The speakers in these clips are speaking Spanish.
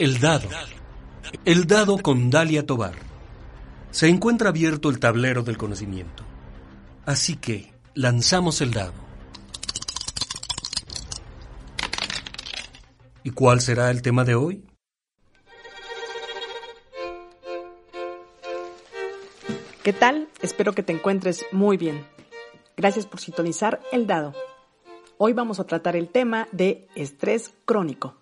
El dado. El dado con Dalia Tobar. Se encuentra abierto el tablero del conocimiento. Así que lanzamos el dado. ¿Y cuál será el tema de hoy? ¿Qué tal? Espero que te encuentres muy bien. Gracias por sintonizar el dado. Hoy vamos a tratar el tema de estrés crónico.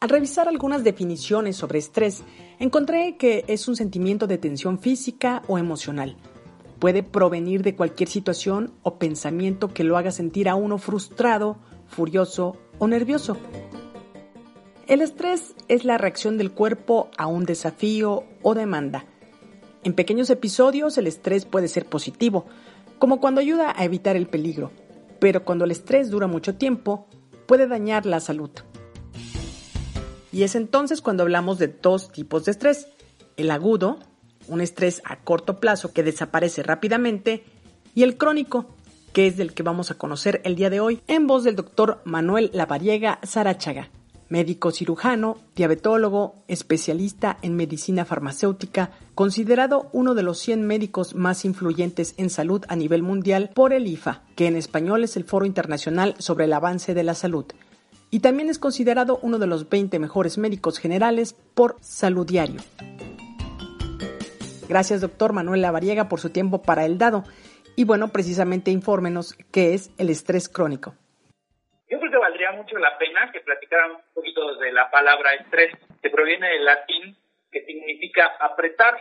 Al revisar algunas definiciones sobre estrés, encontré que es un sentimiento de tensión física o emocional. Puede provenir de cualquier situación o pensamiento que lo haga sentir a uno frustrado, furioso o nervioso. El estrés es la reacción del cuerpo a un desafío o demanda. En pequeños episodios el estrés puede ser positivo, como cuando ayuda a evitar el peligro, pero cuando el estrés dura mucho tiempo, puede dañar la salud. Y es entonces cuando hablamos de dos tipos de estrés. El agudo, un estrés a corto plazo que desaparece rápidamente, y el crónico, que es del que vamos a conocer el día de hoy en voz del doctor Manuel Lavariega Sarachaga, médico cirujano, diabetólogo, especialista en medicina farmacéutica, considerado uno de los 100 médicos más influyentes en salud a nivel mundial por el IFA, que en español es el Foro Internacional sobre el Avance de la Salud y también es considerado uno de los 20 mejores médicos generales por Salud Diario. Gracias, doctor Manuel Lavariega, por su tiempo para el dado. Y bueno, precisamente infórmenos qué es el estrés crónico. Yo creo que valdría mucho la pena que platicaran un poquito de la palabra estrés, que proviene del latín, que significa apretar.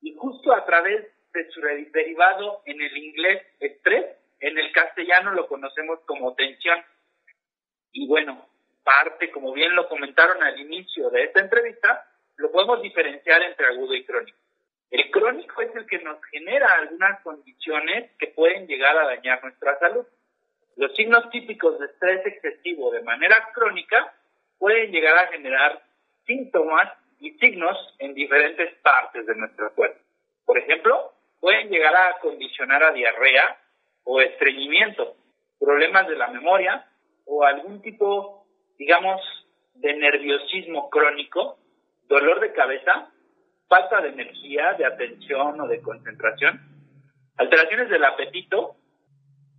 Y justo a través de su derivado en el inglés estrés, en el castellano lo conocemos como tensión. Y bueno, parte, como bien lo comentaron al inicio de esta entrevista, lo podemos diferenciar entre agudo y crónico. El crónico es el que nos genera algunas condiciones que pueden llegar a dañar nuestra salud. Los signos típicos de estrés excesivo de manera crónica pueden llegar a generar síntomas y signos en diferentes partes de nuestro cuerpo. Por ejemplo, pueden llegar a condicionar a diarrea o estreñimiento, problemas de la memoria, o algún tipo, digamos, de nerviosismo crónico, dolor de cabeza, falta de energía, de atención o de concentración, alteraciones del apetito,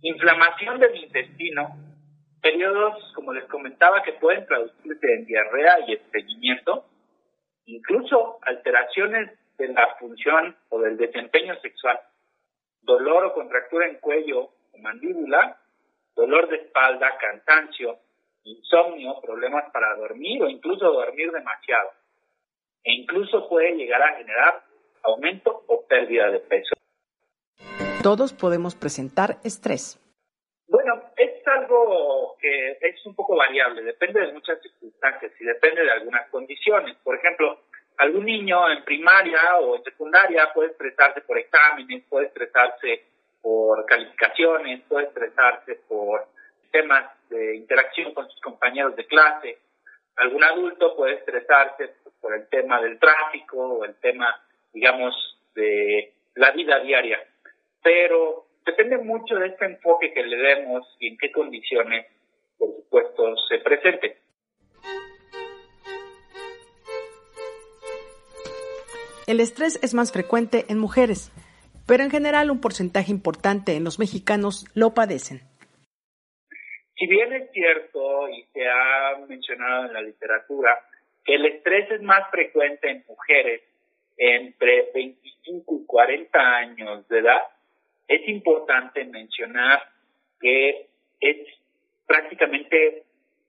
inflamación del intestino, periodos, como les comentaba, que pueden traducirse en diarrea y estreñimiento, incluso alteraciones de la función o del desempeño sexual, dolor o contractura en cuello o mandíbula, dolor de espalda, cansancio, insomnio, problemas para dormir o incluso dormir demasiado. E incluso puede llegar a generar aumento o pérdida de peso. Todos podemos presentar estrés. Bueno, es algo que es un poco variable, depende de muchas circunstancias y depende de algunas condiciones. Por ejemplo, algún niño en primaria o en secundaria puede estresarse por exámenes, puede estresarse por calificaciones, puede estresarse por temas de interacción con sus compañeros de clase. Algún adulto puede estresarse por el tema del tráfico o el tema, digamos, de la vida diaria. Pero depende mucho de este enfoque que le demos y en qué condiciones, por supuesto, se presente. El estrés es más frecuente en mujeres pero en general un porcentaje importante en los mexicanos lo padecen. Si bien es cierto y se ha mencionado en la literatura que el estrés es más frecuente en mujeres entre 25 y 40 años de edad, es importante mencionar que es prácticamente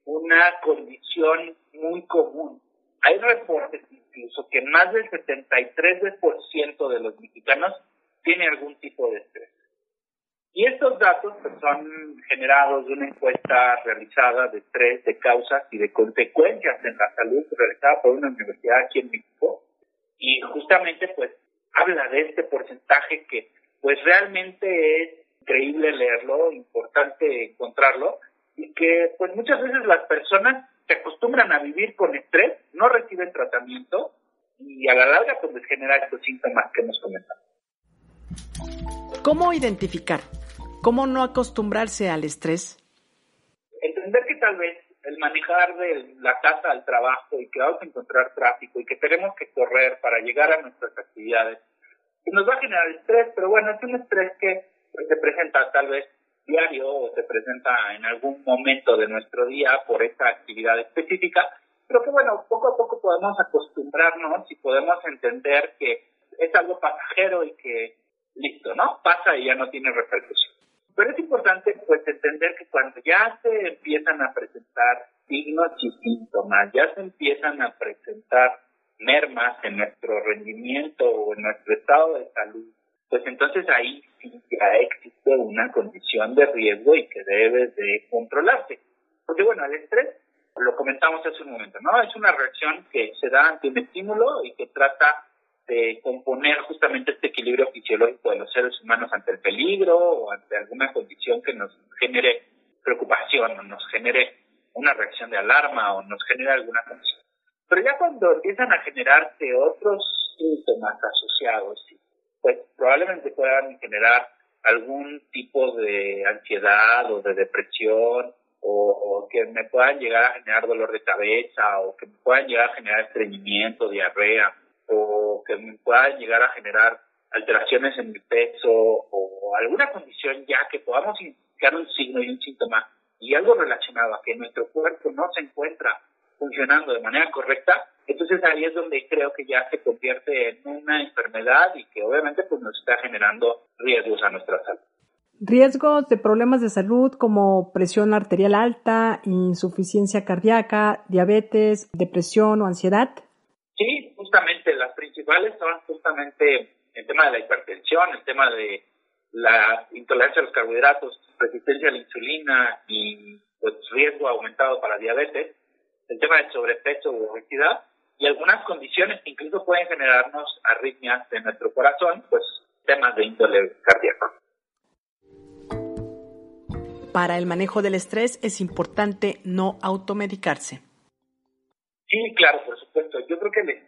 una condición muy común. Hay reportes incluso que más del 73% de los mexicanos tiene algún tipo de estrés. Y estos datos pues, son generados de una encuesta realizada de estrés, de causas y de consecuencias en la salud realizada por una universidad aquí en México. Y justamente pues habla de este porcentaje que pues realmente es increíble leerlo, importante encontrarlo y que pues muchas veces las personas se acostumbran a vivir con estrés, no reciben tratamiento y a la larga pues genera estos síntomas que hemos comentado. ¿Cómo identificar? ¿Cómo no acostumbrarse al estrés? Entender que tal vez el manejar de la casa al trabajo y que vamos a encontrar tráfico y que tenemos que correr para llegar a nuestras actividades, nos va a generar estrés, pero bueno, es un estrés que pues, se presenta tal vez diario o se presenta en algún momento de nuestro día por esta actividad específica, pero que bueno, poco a poco podemos acostumbrarnos y podemos entender que es algo pasajero y que listo, ¿no? Pasa y ya no tiene repercusión. Pero es importante pues entender que cuando ya se empiezan a presentar signos y síntomas, ya se empiezan a presentar mermas en nuestro rendimiento o en nuestro estado de salud, pues entonces ahí sí ya existe una condición de riesgo y que debe de controlarse. Porque bueno, el estrés, lo comentamos hace un momento, ¿no? Es una reacción que se da ante un estímulo y que trata de componer justamente este equilibrio fisiológico de los seres humanos ante el peligro o ante alguna condición que nos genere preocupación o nos genere una reacción de alarma o nos genere alguna condición. Pero ya cuando empiezan a generarse otros síntomas asociados, pues probablemente puedan generar algún tipo de ansiedad o de depresión o, que me puedan llegar a generar dolor de cabeza o que me puedan llegar a generar estreñimiento, diarrea o que me puedan llegar a generar alteraciones en mi peso o alguna condición ya que podamos indicar un signo y un síntoma y algo relacionado a que nuestro cuerpo no se encuentra funcionando de manera correcta, entonces ahí es donde creo que ya se convierte en una enfermedad y que obviamente pues nos está generando riesgos a nuestra salud. Riesgos de problemas de salud como presión arterial alta, insuficiencia cardíaca, diabetes, depresión o ansiedad. Sí, justamente las principales son justamente el tema de la hipertensión, el tema de la intolerancia a los carbohidratos, resistencia a la insulina y pues riesgo aumentado para diabetes, el tema del sobrepeso u obesidad y algunas condiciones que incluso pueden generarnos arritmias de nuestro corazón, pues temas de índole cardíaco. Para el manejo del estrés es importante no automedicarse. Sí, claro, por supuesto. Yo creo que el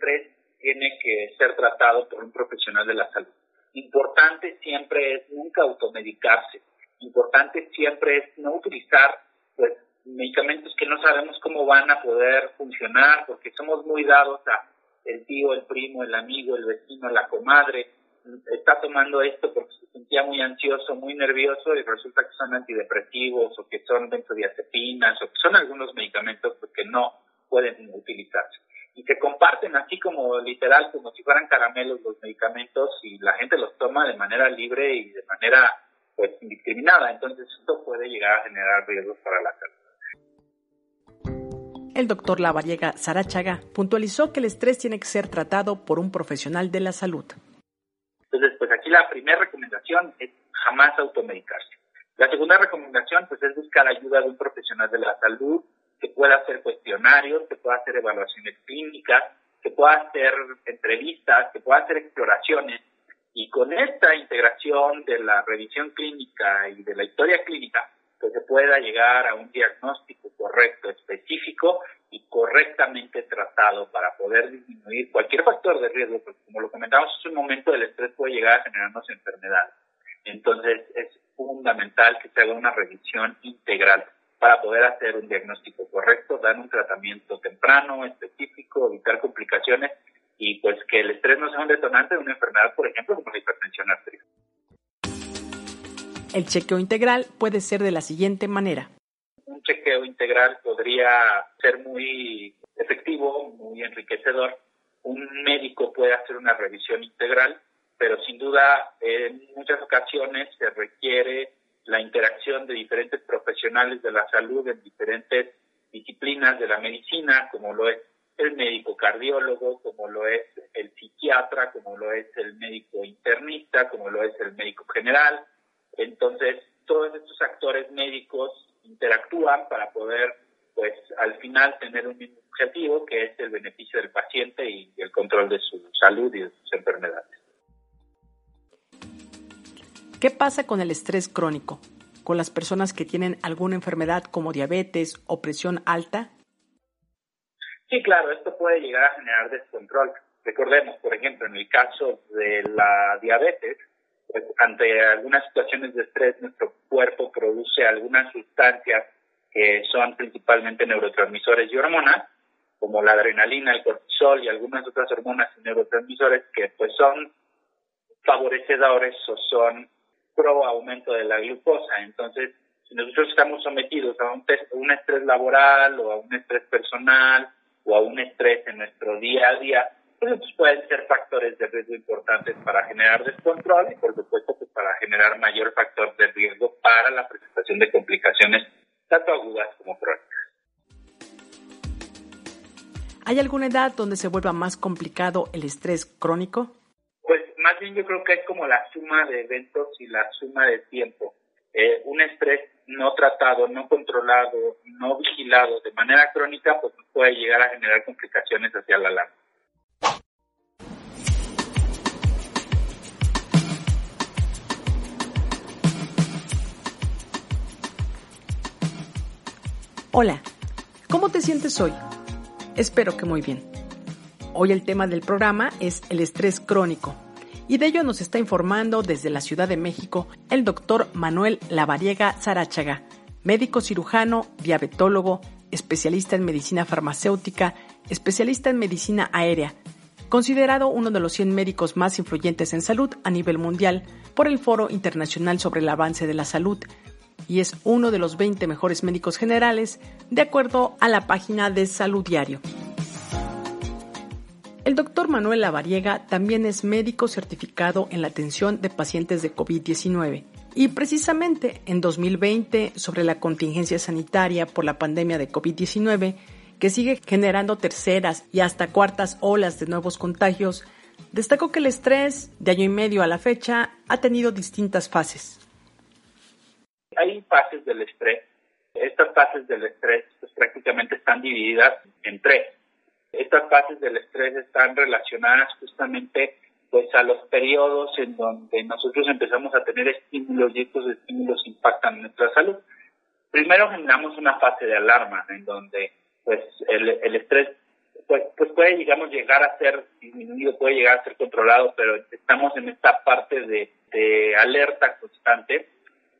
tiene que ser tratado por un profesional de la salud. Importante siempre es nunca automedicarse. Importante siempre es no utilizar pues medicamentos que no sabemos cómo van a poder funcionar porque somos muy dados a el tío, el primo, el amigo, el vecino, la comadre, está tomando esto porque se sentía muy ansioso, muy nervioso y resulta que son antidepresivos o que son benzodiazepinas o que son algunos medicamentos que no pueden utilizarse. Y se comparten así como literal, como si fueran caramelos los medicamentos y la gente los toma de manera libre y de manera pues indiscriminada. Entonces esto puede llegar a generar riesgos para la salud. El doctor Lavariega Sarachaga puntualizó que el estrés tiene que ser tratado por un profesional de la salud. Entonces, pues aquí la primera recomendación es jamás automedicarse. La segunda recomendación, pues, es buscar ayuda de un profesional de la salud que pueda hacer cuestionarios, que pueda hacer evaluaciones clínicas, que pueda hacer entrevistas, que pueda hacer exploraciones. Y con esta integración de la revisión clínica y de la historia clínica, que se pueda llegar a un diagnóstico correcto, específico y correctamente tratado para poder disminuir cualquier factor de riesgo, porque como lo comentamos hace un momento, el estrés puede llegar a generarnos enfermedades. Entonces es fundamental que se haga una revisión integral para poder hacer un diagnóstico correcto, dar un tratamiento temprano, específico, evitar complicaciones y pues que el estrés no sea un detonante de una enfermedad, por ejemplo, como la hipertensión arterial. El chequeo integral puede ser de la siguiente manera. Un chequeo integral podría ser muy efectivo, muy enriquecedor. Un médico puede hacer una revisión integral, pero sin duda en muchas ocasiones se requiere la interacción de diferentes profesionales de la salud en diferentes disciplinas de la medicina, como lo es el médico cardiólogo, como lo es el psiquiatra, como lo es el médico internista, como lo es el médico general, entonces, todos estos actores médicos interactúan para poder, pues, al final tener un mismo objetivo, que es el beneficio del paciente y el control de su salud y de sus enfermedades. ¿Qué pasa con el estrés crónico? ¿Con las personas que tienen alguna enfermedad como diabetes o presión alta? Sí, claro, esto puede llegar a generar descontrol. Recordemos, por ejemplo, en el caso de la diabetes, pues ante algunas situaciones de estrés, nuestro cuerpo produce algunas sustancias que son principalmente neurotransmisores y hormonas, como la adrenalina, el cortisol y algunas otras hormonas y neurotransmisores que pues son favorecedores o son pro aumento de la glucosa. Entonces, si nosotros estamos sometidos a un, un estrés laboral o a un estrés personal o a un estrés en nuestro día a día, pues pueden ser factores de riesgo importantes para generar descontrol y por supuesto pues para generar mayor factor de riesgo para la presentación de complicaciones tanto agudas como crónicas. ¿Hay alguna edad donde se vuelva más complicado el estrés crónico? Yo creo que es como la suma de eventos y la suma de tiempo. Eh, un estrés no tratado, no controlado, no vigilado de manera crónica, pues puede llegar a generar complicaciones hacia la larga. Hola, ¿cómo te sientes hoy? Espero que muy bien. Hoy el tema del programa es el estrés crónico y de ello nos está informando desde la Ciudad de México el doctor Manuel Lavariega Zarachaga, médico cirujano, diabetólogo, especialista en medicina farmacéutica, especialista en medicina aérea, considerado uno de los 100 médicos más influyentes en salud a nivel mundial por el Foro Internacional sobre el Avance de la Salud, y es uno de los 20 mejores médicos generales de acuerdo a la página de Salud Diario. El doctor Manuel Lavariega también es médico certificado en la atención de pacientes de COVID-19 y precisamente en 2020 sobre la contingencia sanitaria por la pandemia de COVID-19 que sigue generando terceras y hasta cuartas olas de nuevos contagios, destacó que el estrés de año y medio a la fecha ha tenido distintas fases. Hay fases del estrés. Estas fases del estrés pues, prácticamente están divididas en tres estas fases del estrés están relacionadas justamente pues a los periodos en donde nosotros empezamos a tener estímulos y estos estímulos impactan nuestra salud. Primero generamos una fase de alarma en donde pues el, el estrés pues, pues puede digamos llegar a ser disminuido, puede llegar a ser controlado, pero estamos en esta parte de, de alerta constante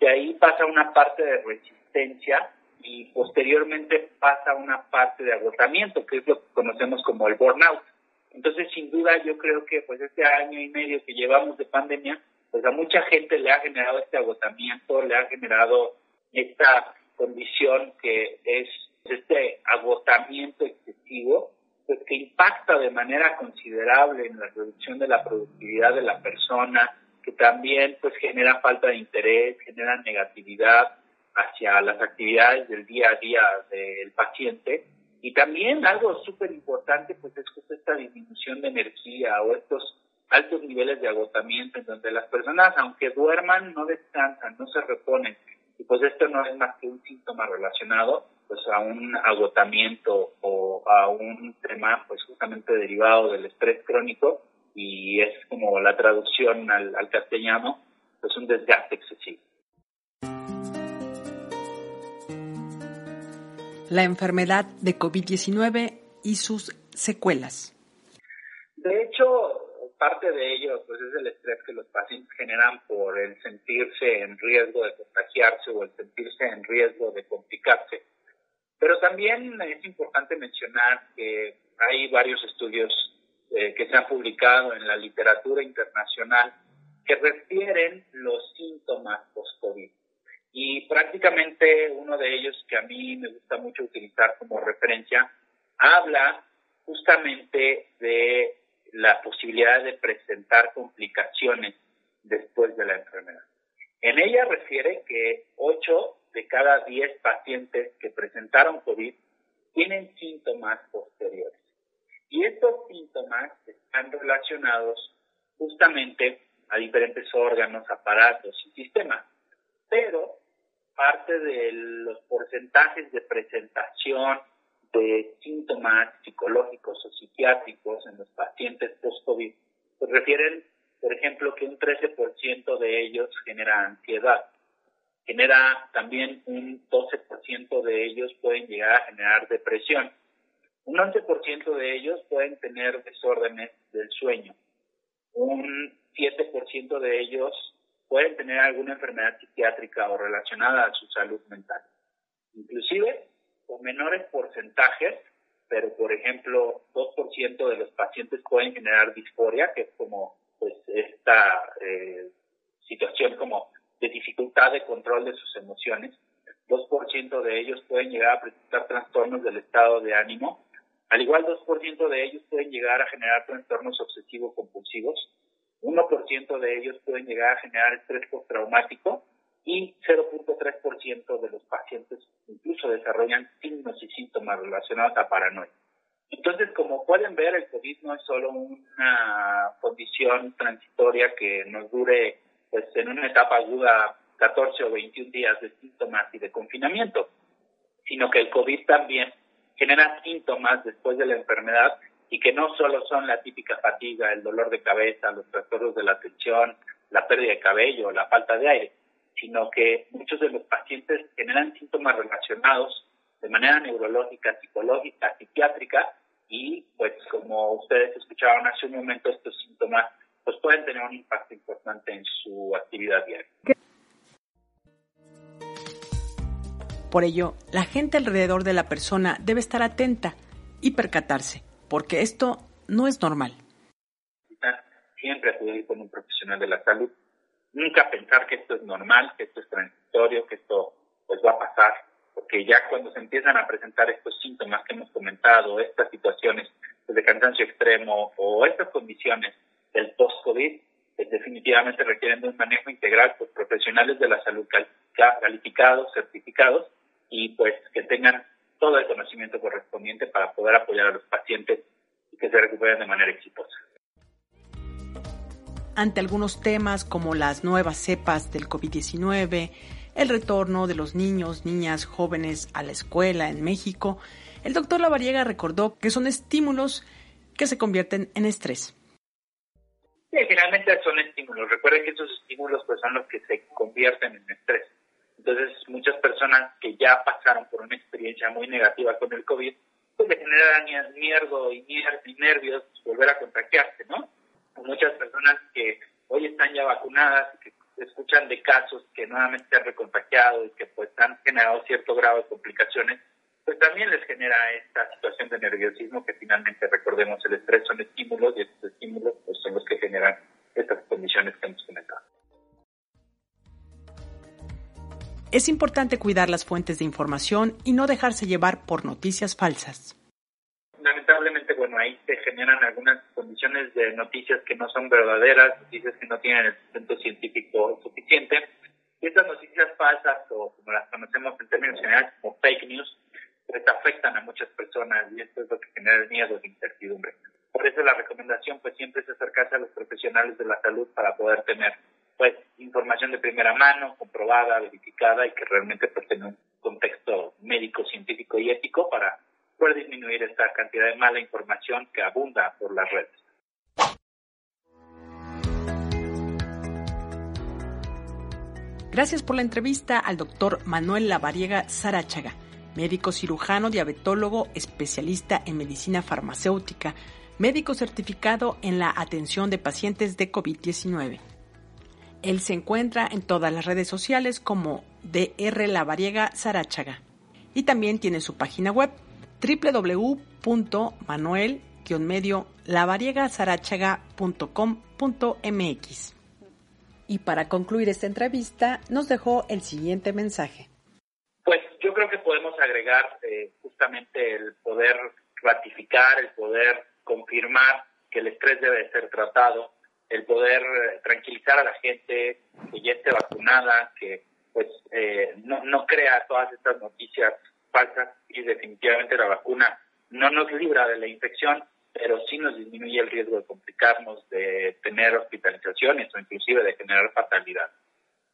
y ahí pasa una parte de resistencia y posteriormente pasa una parte de agotamiento, que es lo que conocemos como el burnout. Entonces, sin duda, yo creo que pues este año y medio que llevamos de pandemia, pues a mucha gente le ha generado este agotamiento, le ha generado esta condición que es este agotamiento excesivo, pues que impacta de manera considerable en la reducción de la productividad de la persona, que también pues genera falta de interés, genera negatividad, hacia las actividades del día a día del paciente. Y también algo súper importante, pues es justo esta disminución de energía o estos altos niveles de agotamiento en donde las personas, aunque duerman, no descansan, no se reponen. Y pues esto no es más que un síntoma relacionado pues a un agotamiento o a un tema pues justamente derivado del estrés crónico y es como la traducción al, al castellano, pues un desgaste excesivo. La enfermedad de COVID-19 y sus secuelas. De hecho, parte de ello pues, es el estrés que los pacientes generan por el sentirse en riesgo de contagiarse o el sentirse en riesgo de complicarse. Pero también es importante mencionar que hay varios estudios eh, que se han publicado en la literatura internacional que refieren los síntomas post-COVID. Y prácticamente uno de ellos que a mí me gusta mucho utilizar como referencia habla justamente de la posibilidad de presentar complicaciones después de la enfermedad. En ella refiere que 8 de cada 10 pacientes que presentaron COVID tienen síntomas posteriores. Y estos síntomas están relacionados justamente a diferentes órganos, aparatos y sistemas. Pero parte de los porcentajes de presentación de síntomas psicológicos o psiquiátricos en los pacientes post-COVID, pues refieren, por ejemplo, que un 13% de ellos genera ansiedad. Genera también un 12% de ellos pueden llegar a generar depresión. Un 11% de ellos pueden tener desórdenes del sueño. Un 7% de ellos pueden tener alguna enfermedad psiquiátrica o relacionada a su salud mental. Inclusive con menores porcentajes, pero por ejemplo 2% de los pacientes pueden generar disforia, que es como pues esta eh, situación como de dificultad de control de sus emociones. 2% de ellos pueden llegar a presentar trastornos del estado de ánimo. Al igual, 2% de ellos pueden llegar a generar trastornos obsesivos compulsivos. 1% de ellos pueden llegar a generar estrés postraumático y 0.3% de los pacientes incluso desarrollan signos y síntomas relacionados a paranoia. Entonces, como pueden ver, el COVID no es solo una condición transitoria que nos dure pues en una etapa aguda 14 o 21 días de síntomas y de confinamiento, sino que el COVID también genera síntomas después de la enfermedad y que no solo son la típica fatiga, el dolor de cabeza, los trastornos de la atención, la pérdida de cabello, la falta de aire, sino que muchos de los pacientes generan síntomas relacionados de manera neurológica, psicológica, psiquiátrica y pues como ustedes escucharon hace un momento estos síntomas pues pueden tener un impacto importante en su actividad diaria. Por ello, la gente alrededor de la persona debe estar atenta y percatarse, porque esto no es normal. Siempre acudir con un profesional de la salud. Nunca pensar que esto es normal, que esto es transitorio, que esto pues va a pasar, porque ya cuando se empiezan a presentar estos síntomas que hemos comentado, estas situaciones de cansancio extremo o estas condiciones del post-COVID, pues, definitivamente requieren de un manejo integral por profesionales de la salud calificados, certificados y pues que tengan todo el conocimiento correspondiente para poder apoyar a los pacientes y que se recuperen de manera exitosa. Ante algunos temas como las nuevas cepas del COVID-19, el retorno de los niños, niñas, jóvenes a la escuela en México, el doctor Lavariega recordó que son estímulos que se convierten en estrés. Sí, finalmente son estímulos. Recuerden que esos estímulos pues, son los que se convierten en estrés. Entonces, muchas personas que ya pasaron por una experiencia muy negativa con el COVID, pues le generan miedo y, nervios volver a contagiarse, ¿no? Muchas personas que hoy están ya vacunadas, que escuchan de casos que nuevamente han recontagiado y que pues han generado cierto grado de complicaciones, pues también les genera esta situación de nerviosismo que finalmente recordemos el estrés son estímulos y estos estímulos pues son los que generan estas condiciones que hemos comentado. Es importante cuidar las fuentes de información y no dejarse llevar por noticias falsas. Lamentablemente, bueno, ahí se generan algunas condiciones de noticias que no son verdaderas, noticias que no tienen el sustento científico suficiente. Y estas noticias falsas, o como las conocemos en términos generales como fake news, pues afectan a muchas personas y esto es lo que genera el miedo e incertidumbre. Por eso la recomendación pues siempre es acercarse a los profesionales de la salud para poder tener pues información de primera mano, comprobada, verificada y que realmente pues un contexto médico, científico y ético para poder disminuir esta cantidad de mala información que abunda por las redes. Gracias por la entrevista al doctor Manuel Lavariega Sarachaga, médico cirujano, diabetólogo, especialista en medicina farmacéutica, médico certificado en la atención de pacientes de COVID-19. Él se encuentra en todas las redes sociales como DR Lavariega Sarachaga y también tiene su página web www.manuel-medio lavariegasarachaga.com.mx. Y para concluir esta entrevista, nos dejó el siguiente mensaje. Pues yo creo que podemos agregar eh, justamente el poder ratificar, el poder confirmar que el estrés debe ser tratado, el poder eh, tranquilizar a la gente que ya esté vacunada, que pues eh, no, no crea todas estas noticias falsas y definitivamente la vacuna no nos libra de la infección, pero sí nos disminuye el riesgo de complicarnos, de tener hospitalizaciones o inclusive de generar fatalidad.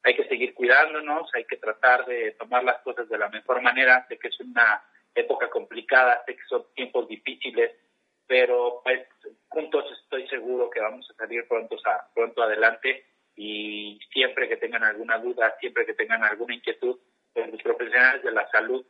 Hay que seguir cuidándonos, hay que tratar de tomar las cosas de la mejor manera. Sé que es una época complicada, sé que son tiempos difíciles, pero pues juntos estoy seguro que vamos a salir pronto, a, pronto adelante. Y siempre que tengan alguna duda, siempre que tengan alguna inquietud, pues los profesionales de la salud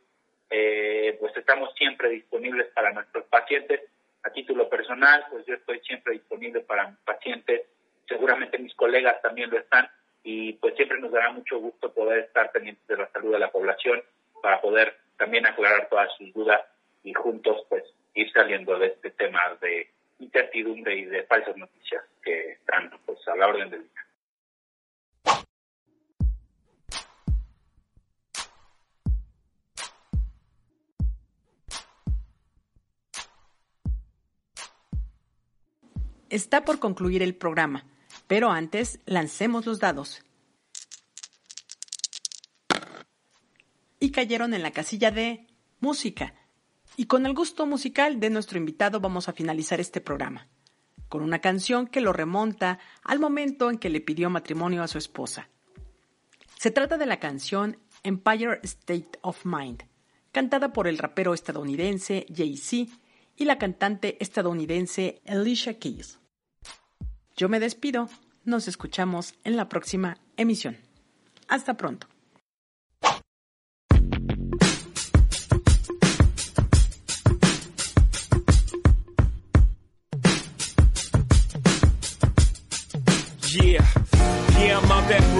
eh, pues estamos siempre disponibles para nuestros pacientes. A título personal, pues yo estoy siempre disponible para mis pacientes, seguramente mis colegas también lo están, y pues siempre nos dará mucho gusto poder estar pendientes de la salud de la población para poder también aclarar todas sus dudas y juntos pues ir saliendo de este tema de incertidumbre y de falsas noticias que están pues a la orden del día. Está por concluir el programa, pero antes lancemos los dados. Y cayeron en la casilla de música. Y con el gusto musical de nuestro invitado vamos a finalizar este programa, con una canción que lo remonta al momento en que le pidió matrimonio a su esposa. Se trata de la canción Empire State of Mind, cantada por el rapero estadounidense Jay-Z y la cantante estadounidense Alicia Keys. Yo me despido, nos escuchamos en la próxima emisión. Hasta pronto.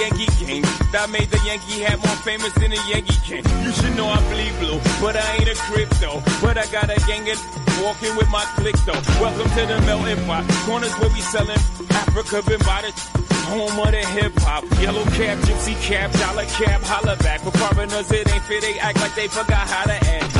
Yankee game. That made the Yankee hat more famous than a Yankee can. You should know I bleed blue, but I ain't a crypto. But I got a gang of walking with my click though. Welcome to the melting pot. Corners where we selling Africa been by the home of the hip hop. Yellow cap, gypsy cap, dollar cap, holla back. For foreigners, it ain't fit, they act like they forgot how to act.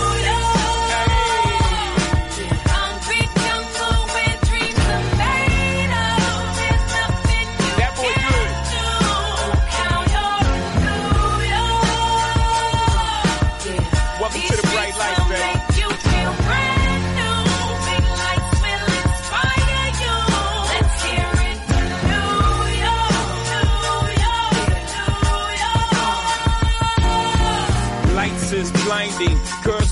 is blinding. Girl